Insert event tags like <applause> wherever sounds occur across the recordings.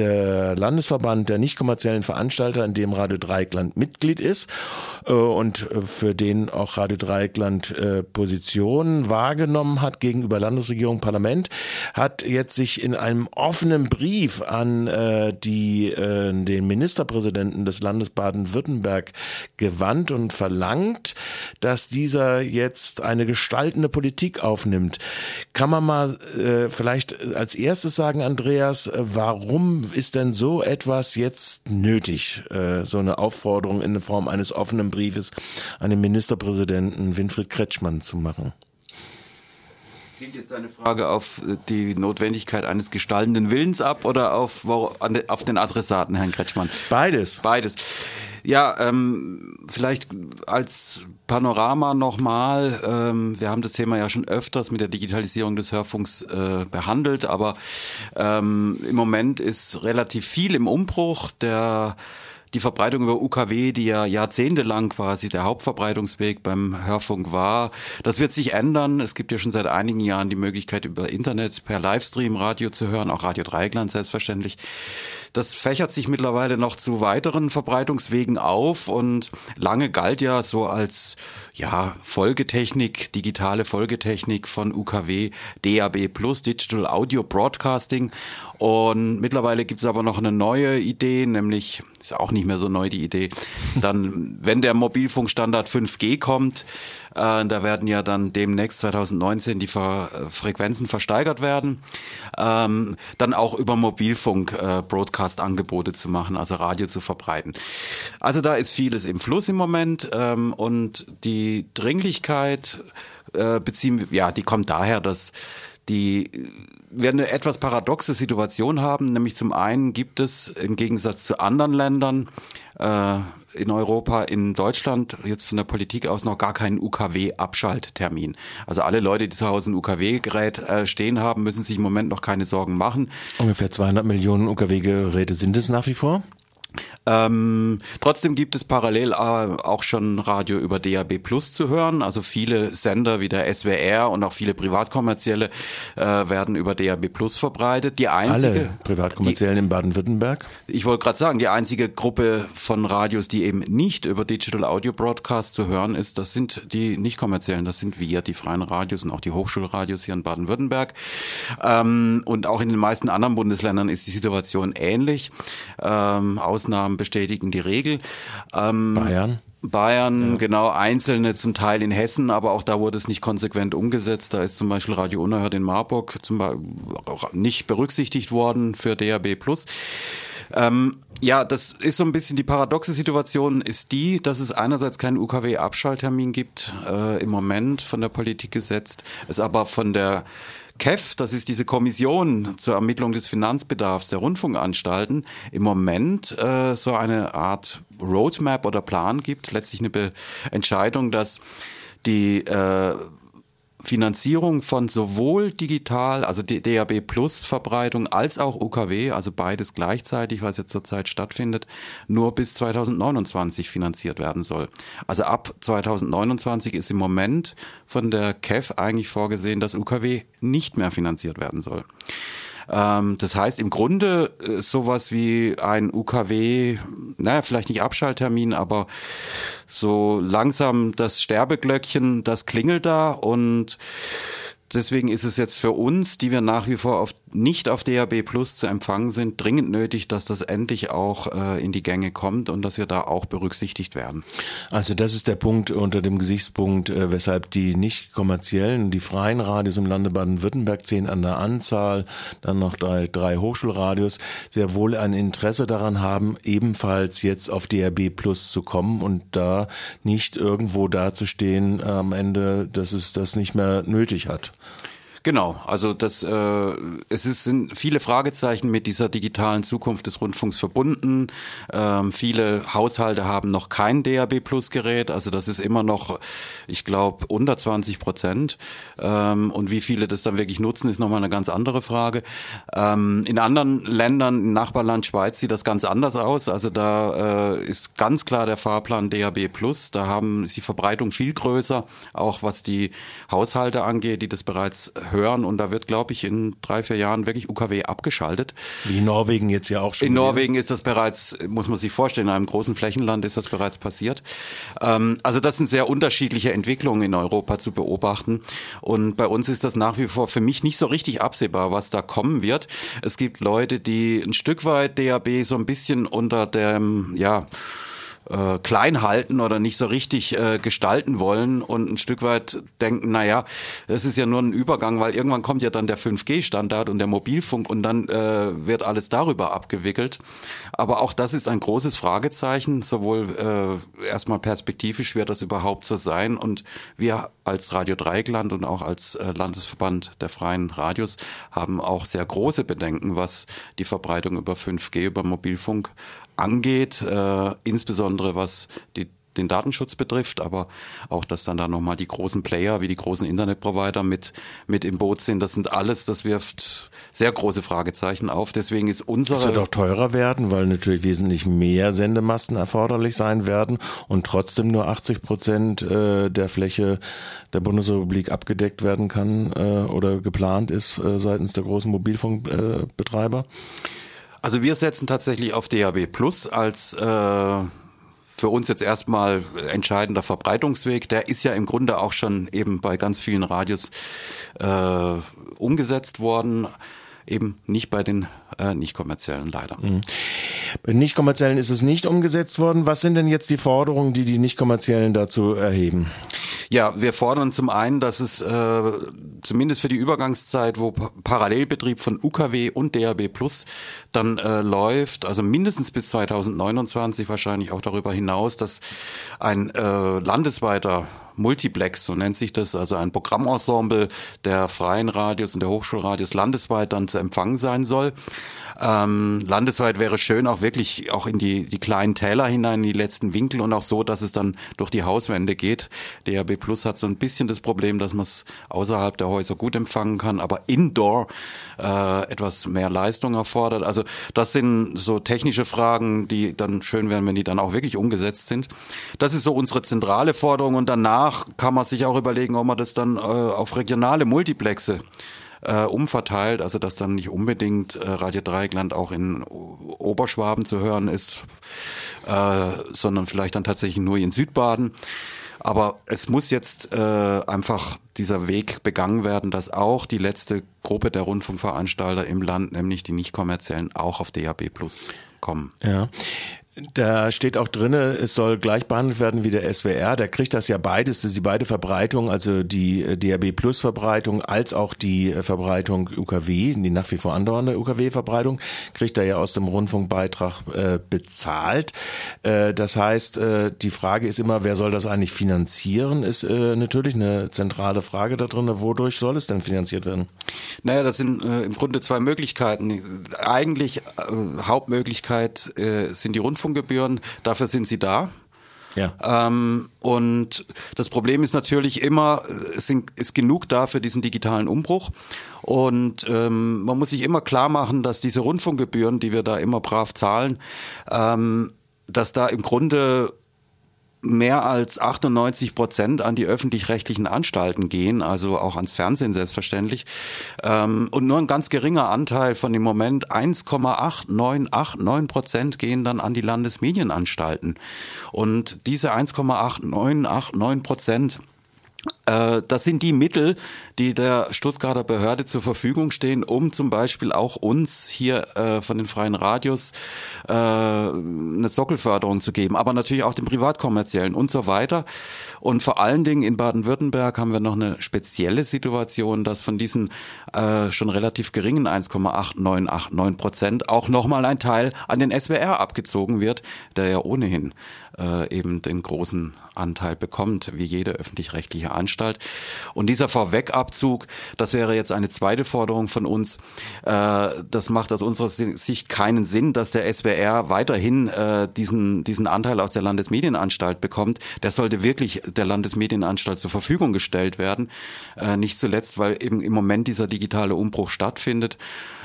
der Landesverband der nicht kommerziellen Veranstalter, in dem Radio Dreieckland Mitglied ist äh, und für den auch Radio Dreieckland äh, Position wahrgenommen hat gegenüber Landesregierung, Parlament, hat jetzt sich in einem offenen Brief an äh, die, äh, den Ministerpräsidenten des Landes Baden-Württemberg gewandt und verlangt, dass dieser jetzt eine gestaltende Politik aufnimmt. Kann man mal äh, vielleicht als erstes sagen, Andreas, äh, warum ist denn so etwas jetzt nötig, äh, so eine Aufforderung in Form eines offenen Briefes an den Ministerpräsidenten Winfried Kretschmann zu machen? Zielt jetzt deine Frage auf äh, die Notwendigkeit eines gestaltenden Willens ab oder auf, auf den Adressaten, Herrn Kretschmann? Beides. Beides. Ja, ähm, vielleicht als Panorama nochmal. Ähm, wir haben das Thema ja schon öfters mit der Digitalisierung des Hörfunks äh, behandelt, aber ähm, im Moment ist relativ viel im Umbruch. Der die Verbreitung über UKW, die ja jahrzehntelang quasi der Hauptverbreitungsweg beim Hörfunk war, das wird sich ändern. Es gibt ja schon seit einigen Jahren die Möglichkeit, über Internet per Livestream Radio zu hören, auch Radio Dreigland selbstverständlich. Das fächert sich mittlerweile noch zu weiteren Verbreitungswegen auf und lange galt ja so als ja, Folgetechnik, digitale Folgetechnik von UKW, DAB Plus, Digital Audio Broadcasting. Und mittlerweile gibt es aber noch eine neue Idee, nämlich, ist auch nicht mehr so neu die Idee, <laughs> dann, wenn der Mobilfunkstandard 5G kommt, äh, da werden ja dann demnächst 2019 die Ver Frequenzen versteigert werden. Ähm, dann auch über Mobilfunk äh, Broadcast-Angebote zu machen, also Radio zu verbreiten. Also da ist vieles im Fluss im Moment ähm, und die Dringlichkeit äh, beziehen, ja, die kommt daher, dass die wir eine etwas paradoxe Situation haben, nämlich zum einen gibt es im Gegensatz zu anderen Ländern äh, in Europa, in Deutschland jetzt von der Politik aus noch gar keinen UKW-Abschalttermin. Also alle Leute, die zu Hause ein UKW-Gerät äh, stehen haben, müssen sich im Moment noch keine Sorgen machen. Ungefähr 200 Millionen UKW-Geräte sind es nach wie vor? Ähm, trotzdem gibt es parallel äh, auch schon Radio über DAB Plus zu hören. Also viele Sender wie der SWR und auch viele privatkommerzielle äh, werden über DAB Plus verbreitet. Die einzige Alle privatkommerziellen die, in Baden-Württemberg. Ich wollte gerade sagen, die einzige Gruppe von Radios, die eben nicht über Digital Audio Broadcast zu hören ist, das sind die nicht kommerziellen. Das sind wir, die freien Radios und auch die Hochschulradios hier in Baden-Württemberg. Ähm, und auch in den meisten anderen Bundesländern ist die Situation ähnlich. Ähm, Ausnahmen bestätigen die Regel. Ähm, Bayern? Bayern, ja. genau, einzelne zum Teil in Hessen, aber auch da wurde es nicht konsequent umgesetzt. Da ist zum Beispiel Radio Unerhört in Marburg zum Beispiel auch nicht berücksichtigt worden für DAB Plus. Ähm, ja, das ist so ein bisschen die paradoxe Situation, ist die, dass es einerseits keinen UKW-Abschalttermin gibt, äh, im Moment von der Politik gesetzt, es aber von der KEF, das ist diese Kommission zur Ermittlung des Finanzbedarfs der Rundfunkanstalten, im Moment äh, so eine Art Roadmap oder Plan gibt, letztlich eine Be Entscheidung, dass die äh, Finanzierung von sowohl digital, also DAB Plus Verbreitung, als auch UKW, also beides gleichzeitig, was jetzt zurzeit stattfindet, nur bis 2029 finanziert werden soll. Also ab 2029 ist im Moment von der KEF eigentlich vorgesehen, dass UKW nicht mehr finanziert werden soll. Ähm, das heißt, im Grunde äh, sowas wie ein UKW, naja, vielleicht nicht Abschalttermin, aber so langsam das Sterbeglöckchen, das klingelt da und deswegen ist es jetzt für uns, die wir nach wie vor auf, nicht auf DAB Plus zu empfangen sind, dringend nötig, dass das endlich auch äh, in die Gänge kommt und dass wir da auch berücksichtigt werden. Also das ist der Punkt unter dem Gesichtspunkt, äh, weshalb die nicht kommerziellen, die freien Radios im Lande Baden-Württemberg zehn an der Anzahl, dann noch drei, drei Hochschulradios, sehr wohl ein Interesse daran haben, ebenfalls jetzt auf DAB Plus zu kommen und da nicht irgendwo dazustehen äh, am Ende, dass es das nicht mehr nötig hat. Genau, also das, äh, es ist, sind viele Fragezeichen mit dieser digitalen Zukunft des Rundfunks verbunden. Ähm, viele Haushalte haben noch kein DAB Plus Gerät, also das ist immer noch, ich glaube, unter 20 Prozent. Ähm, und wie viele das dann wirklich nutzen, ist nochmal eine ganz andere Frage. Ähm, in anderen Ländern, im Nachbarland Schweiz, sieht das ganz anders aus. Also da äh, ist ganz klar der Fahrplan DAB Plus. Da haben ist die Verbreitung viel größer, auch was die Haushalte angeht, die das bereits hören und da wird, glaube ich, in drei, vier Jahren wirklich UKW abgeschaltet. Wie in Norwegen jetzt ja auch schon. In gewesen. Norwegen ist das bereits, muss man sich vorstellen, in einem großen Flächenland ist das bereits passiert. Ähm, also das sind sehr unterschiedliche Entwicklungen in Europa zu beobachten und bei uns ist das nach wie vor für mich nicht so richtig absehbar, was da kommen wird. Es gibt Leute, die ein Stück weit DAB so ein bisschen unter dem, ja, äh, klein halten oder nicht so richtig äh, gestalten wollen und ein Stück weit denken, naja, das ist ja nur ein Übergang, weil irgendwann kommt ja dann der 5G-Standard und der Mobilfunk und dann äh, wird alles darüber abgewickelt. Aber auch das ist ein großes Fragezeichen, sowohl äh, erstmal perspektivisch wird das überhaupt so sein und wir als Radio Dreieckland und auch als äh, Landesverband der freien Radios haben auch sehr große Bedenken, was die Verbreitung über 5G, über Mobilfunk angeht, äh, insbesondere was die den Datenschutz betrifft, aber auch, dass dann da nochmal die großen Player wie die großen Internetprovider mit, mit im Boot sind, das sind alles, das wirft sehr große Fragezeichen auf. Deswegen ist unsere... Es wird auch teurer werden, weil natürlich wesentlich mehr Sendemasten erforderlich sein werden und trotzdem nur 80 Prozent äh, der Fläche der Bundesrepublik abgedeckt werden kann äh, oder geplant ist äh, seitens der großen Mobilfunkbetreiber. Also wir setzen tatsächlich auf DAB Plus als äh, für uns jetzt erstmal entscheidender Verbreitungsweg. Der ist ja im Grunde auch schon eben bei ganz vielen Radios äh, umgesetzt worden eben nicht bei den äh, nicht kommerziellen leider. Mhm. Bei nicht kommerziellen ist es nicht umgesetzt worden. Was sind denn jetzt die Forderungen, die die nicht kommerziellen dazu erheben? Ja, wir fordern zum einen, dass es äh, zumindest für die Übergangszeit, wo Parallelbetrieb von UKW und DAB Plus dann äh, läuft, also mindestens bis 2029 wahrscheinlich auch darüber hinaus, dass ein äh, landesweiter Multiplex, so nennt sich das, also ein Programmensemble der freien Radios und der Hochschulradios landesweit dann zu empfangen sein soll. Ähm, landesweit wäre schön auch wirklich auch in die, die kleinen Täler hinein, in die letzten Winkel und auch so, dass es dann durch die Hauswände geht. DAB Plus hat so ein bisschen das Problem, dass man es außerhalb der Häuser gut empfangen kann, aber indoor äh, etwas mehr Leistung erfordert. Also das sind so technische Fragen, die dann schön wären, wenn die dann auch wirklich umgesetzt sind. Das ist so unsere zentrale Forderung und danach kann man sich auch überlegen, ob man das dann äh, auf regionale Multiplexe äh, umverteilt, also dass dann nicht unbedingt äh, Radio Dreieckland auch in Oberschwaben zu hören ist, äh, sondern vielleicht dann tatsächlich nur in Südbaden. Aber es muss jetzt äh, einfach dieser Weg begangen werden, dass auch die letzte Gruppe der Rundfunkveranstalter im Land, nämlich die nicht kommerziellen, auch auf DAB Plus kommen. Ja. Da steht auch drinne, es soll gleich behandelt werden wie der SWR. Der kriegt das ja beides, die beide Verbreitung, also die äh, DAB Plus Verbreitung als auch die äh, Verbreitung UKW, die nach wie vor andauernde UKW Verbreitung, kriegt er ja aus dem Rundfunkbeitrag äh, bezahlt. Äh, das heißt, äh, die Frage ist immer, wer soll das eigentlich finanzieren, ist äh, natürlich eine zentrale Frage da drin. Wodurch soll es denn finanziert werden? Naja, das sind im Grunde zwei Möglichkeiten. Eigentlich Hauptmöglichkeit sind die Rundfunk Rundfunkgebühren, dafür sind sie da. Ja. Ähm, und das Problem ist natürlich immer, es sind, ist genug da für diesen digitalen Umbruch. Und ähm, man muss sich immer klar machen, dass diese Rundfunkgebühren, die wir da immer brav zahlen, ähm, dass da im Grunde mehr als 98 Prozent an die öffentlich-rechtlichen Anstalten gehen, also auch ans Fernsehen selbstverständlich. Ähm, und nur ein ganz geringer Anteil von dem Moment 1,8989 Prozent gehen dann an die Landesmedienanstalten. Und diese 1,8989 Prozent das sind die Mittel, die der Stuttgarter Behörde zur Verfügung stehen, um zum Beispiel auch uns hier äh, von den freien Radios äh, eine Sockelförderung zu geben, aber natürlich auch den privatkommerziellen und so weiter. Und vor allen Dingen in Baden-Württemberg haben wir noch eine spezielle Situation, dass von diesen äh, schon relativ geringen 1,8989 Prozent auch nochmal ein Teil an den SWR abgezogen wird, der ja ohnehin äh, eben den großen Anteil bekommt, wie jede öffentlich-rechtliche Anstalt. Und dieser Vorwegabzug, das wäre jetzt eine zweite Forderung von uns. Äh, das macht aus unserer Sicht keinen Sinn, dass der SWR weiterhin äh, diesen, diesen Anteil aus der Landesmedienanstalt bekommt. Der sollte wirklich der Landesmedienanstalt zur Verfügung gestellt werden. Äh, nicht zuletzt, weil eben im Moment dieser digitale Umbruch stattfindet.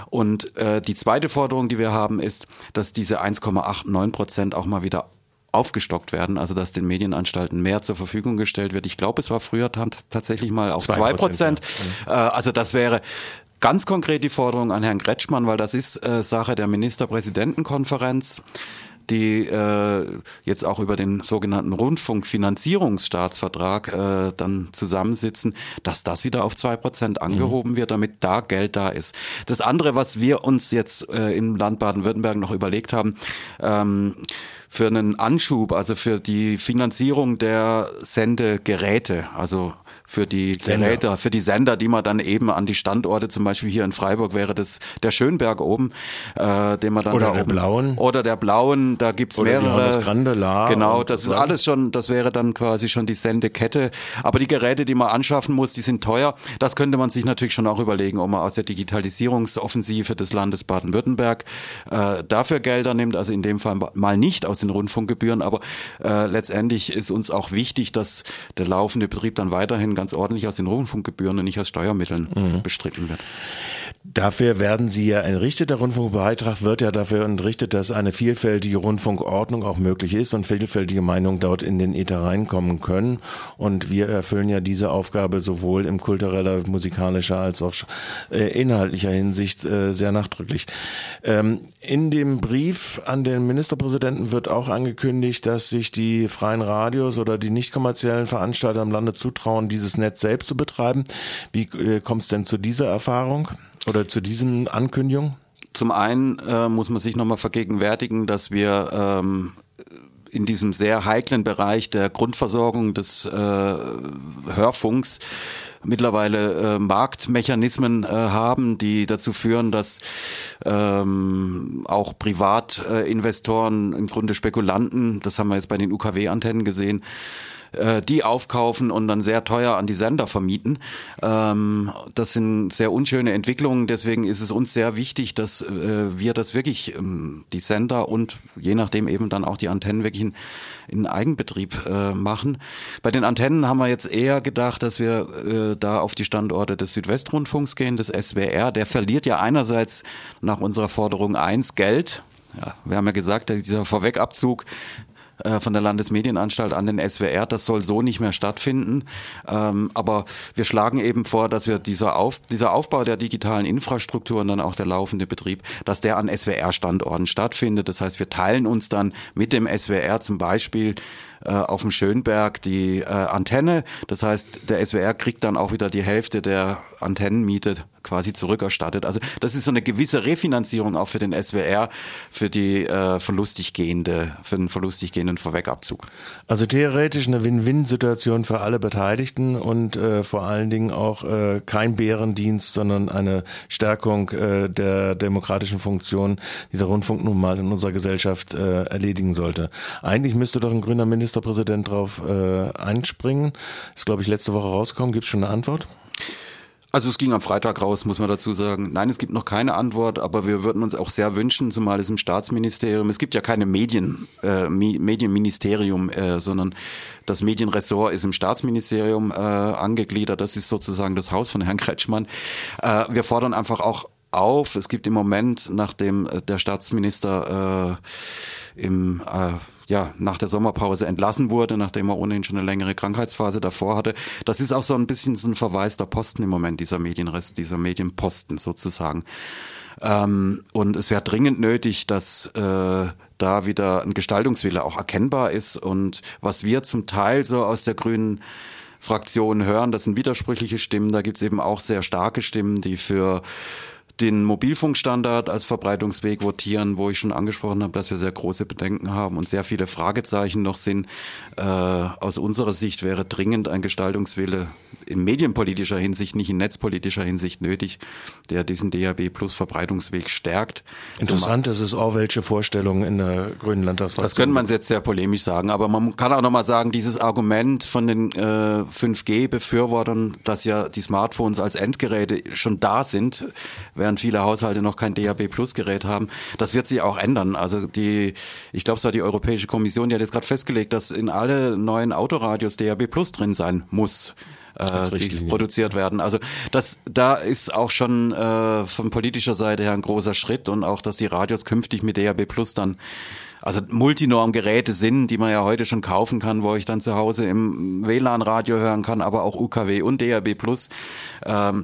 Und die zweite Forderung, die wir haben, ist, dass diese 1,89 Prozent auch mal wieder aufgestockt werden, also dass den Medienanstalten mehr zur Verfügung gestellt wird. Ich glaube, es war früher tatsächlich mal auf zwei Prozent. Äh, also das wäre ganz konkret die Forderung an Herrn Kretschmann, weil das ist äh, Sache der Ministerpräsidentenkonferenz die äh, jetzt auch über den sogenannten Rundfunkfinanzierungsstaatsvertrag äh, dann zusammensitzen, dass das wieder auf zwei Prozent angehoben mhm. wird, damit da Geld da ist. Das andere, was wir uns jetzt äh, im Land Baden-Württemberg noch überlegt haben, ähm, für einen Anschub, also für die Finanzierung der Sendegeräte, also für die Sender. Geräte, für die Sender, die man dann eben an die Standorte, zum Beispiel hier in Freiburg wäre das der Schönberg oben, äh, den man dann oder da der oben, blauen oder der blauen, da gibt's oder mehrere. Grande, La genau, das ist alles schon, das wäre dann quasi schon die Sendekette. Aber die Geräte, die man anschaffen muss, die sind teuer. Das könnte man sich natürlich schon auch überlegen, ob man aus der Digitalisierungsoffensive des Landes Baden-Württemberg äh, dafür Gelder nimmt. Also in dem Fall mal nicht aus den Rundfunkgebühren, aber äh, letztendlich ist uns auch wichtig, dass der laufende Betrieb dann weiterhin ganz ordentlich aus den Rundfunkgebühren und nicht aus Steuermitteln mhm. bestritten wird. Dafür werden Sie ja entrichtet. Der Rundfunkbeitrag wird ja dafür entrichtet, dass eine vielfältige Rundfunkordnung auch möglich ist und vielfältige Meinungen dort in den Äther reinkommen können. Und wir erfüllen ja diese Aufgabe sowohl im kultureller, musikalischer als auch äh, inhaltlicher Hinsicht äh, sehr nachdrücklich. Ähm, in dem Brief an den Ministerpräsidenten wird auch angekündigt, dass sich die freien Radios oder die nicht kommerziellen Veranstalter im Lande zutrauen, dieses Netz selbst zu betreiben. Wie äh, kommt es denn zu dieser Erfahrung oder zu diesen Ankündigungen? Zum einen äh, muss man sich nochmal vergegenwärtigen, dass wir ähm, in diesem sehr heiklen Bereich der Grundversorgung des äh, Hörfunks mittlerweile äh, Marktmechanismen äh, haben, die dazu führen, dass ähm, auch Privatinvestoren, im Grunde Spekulanten, das haben wir jetzt bei den UKW-Antennen gesehen, äh, die aufkaufen und dann sehr teuer an die Sender vermieten. Ähm, das sind sehr unschöne Entwicklungen. Deswegen ist es uns sehr wichtig, dass äh, wir das wirklich, ähm, die Sender und je nachdem eben dann auch die Antennen wirklich in, in Eigenbetrieb äh, machen. Bei den Antennen haben wir jetzt eher gedacht, dass wir äh, da auf die Standorte des Südwestrundfunks gehen, des SWR. Der verliert ja einerseits nach unserer Forderung eins Geld. Ja, wir haben ja gesagt, dieser Vorwegabzug äh, von der Landesmedienanstalt an den SWR. Das soll so nicht mehr stattfinden. Ähm, aber wir schlagen eben vor, dass wir dieser, Auf, dieser Aufbau der digitalen Infrastruktur und dann auch der laufende Betrieb, dass der an SWR-Standorten stattfindet. Das heißt, wir teilen uns dann mit dem SWR zum Beispiel äh, auf dem Schönberg die äh, Antenne. Das heißt, der SWR kriegt dann auch wieder die Hälfte der Antennenmiete quasi zurückerstattet. Also das ist so eine gewisse Refinanzierung auch für den SWR für die äh, verlustig gehende, für den verlustig gehenden Vorwegabzug. Also theoretisch eine Win-Win-Situation für alle Beteiligten und äh, vor allen Dingen auch äh, kein Bärendienst, sondern eine Stärkung äh, der demokratischen Funktion, die der Rundfunk nun mal in unserer Gesellschaft äh, erledigen sollte. Eigentlich müsste doch ein grüner Minister Ministerpräsident darauf äh, einspringen. Ist, glaube ich, letzte Woche rausgekommen. Gibt es schon eine Antwort? Also es ging am Freitag raus, muss man dazu sagen. Nein, es gibt noch keine Antwort, aber wir würden uns auch sehr wünschen, zumal es im Staatsministerium, es gibt ja keine Medien, äh, Medienministerium, äh, sondern das Medienressort ist im Staatsministerium äh, angegliedert. Das ist sozusagen das Haus von Herrn Kretschmann. Äh, wir fordern einfach auch auf. Es gibt im Moment, nachdem äh, der Staatsminister äh, im äh, ja, nach der Sommerpause entlassen wurde, nachdem er ohnehin schon eine längere Krankheitsphase davor hatte. Das ist auch so ein bisschen so ein verwaister Posten im Moment, dieser Medienrest, dieser Medienposten sozusagen. Ähm, und es wäre dringend nötig, dass äh, da wieder ein Gestaltungswille auch erkennbar ist. Und was wir zum Teil so aus der grünen Fraktion hören, das sind widersprüchliche Stimmen. Da gibt es eben auch sehr starke Stimmen, die für den Mobilfunkstandard als Verbreitungsweg votieren, wo ich schon angesprochen habe, dass wir sehr große Bedenken haben und sehr viele Fragezeichen noch sind. Äh, aus unserer Sicht wäre dringend ein Gestaltungswille in medienpolitischer Hinsicht, nicht in netzpolitischer Hinsicht nötig, der diesen DAB Plus Verbreitungsweg stärkt. Interessant, das ist auch welche Vorstellung in der Grünen Landtagsfraktion. Das könnte man jetzt sehr polemisch sagen, aber man kann auch nochmal sagen, dieses Argument von den äh, 5G-Befürwortern, dass ja die Smartphones als Endgeräte schon da sind, während viele Haushalte noch kein DAB Plus Gerät haben. Das wird sich auch ändern. Also die, ich glaube, es war die Europäische Kommission, die hat jetzt gerade festgelegt, dass in alle neuen Autoradios DAB Plus drin sein muss. Äh, die produziert werden. Also das, da ist auch schon äh, von politischer Seite her ein großer Schritt und auch, dass die Radios künftig mit DAB Plus dann also Multinorm-Geräte sind, die man ja heute schon kaufen kann, wo ich dann zu Hause im WLAN-Radio hören kann, aber auch UKW und DAB Plus. Ähm,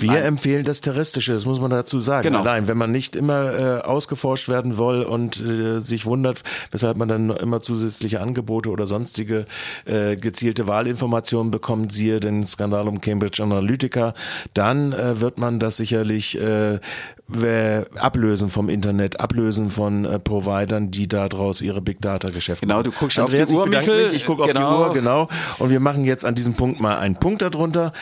Wir empfehlen das Terrestrische, das muss man dazu sagen. Genau. Allein, wenn man nicht immer äh, ausgeforscht werden will und äh, sich wundert, weshalb man dann immer zusätzliche Angebote oder sonstige äh, gezielte Wahlinformationen bekommt, siehe den Skandal um Cambridge Analytica, dann äh, wird man das sicherlich äh, ablösen vom Internet, ablösen von äh, Providern, die daraus ihre Big Data Geschäfte Genau, du guckst Andreas, auf die Uhr, Michael. Ich gucke genau. auf die genau. Uhr, genau. Und wir machen jetzt an diesem Punkt mal einen Punkt darunter.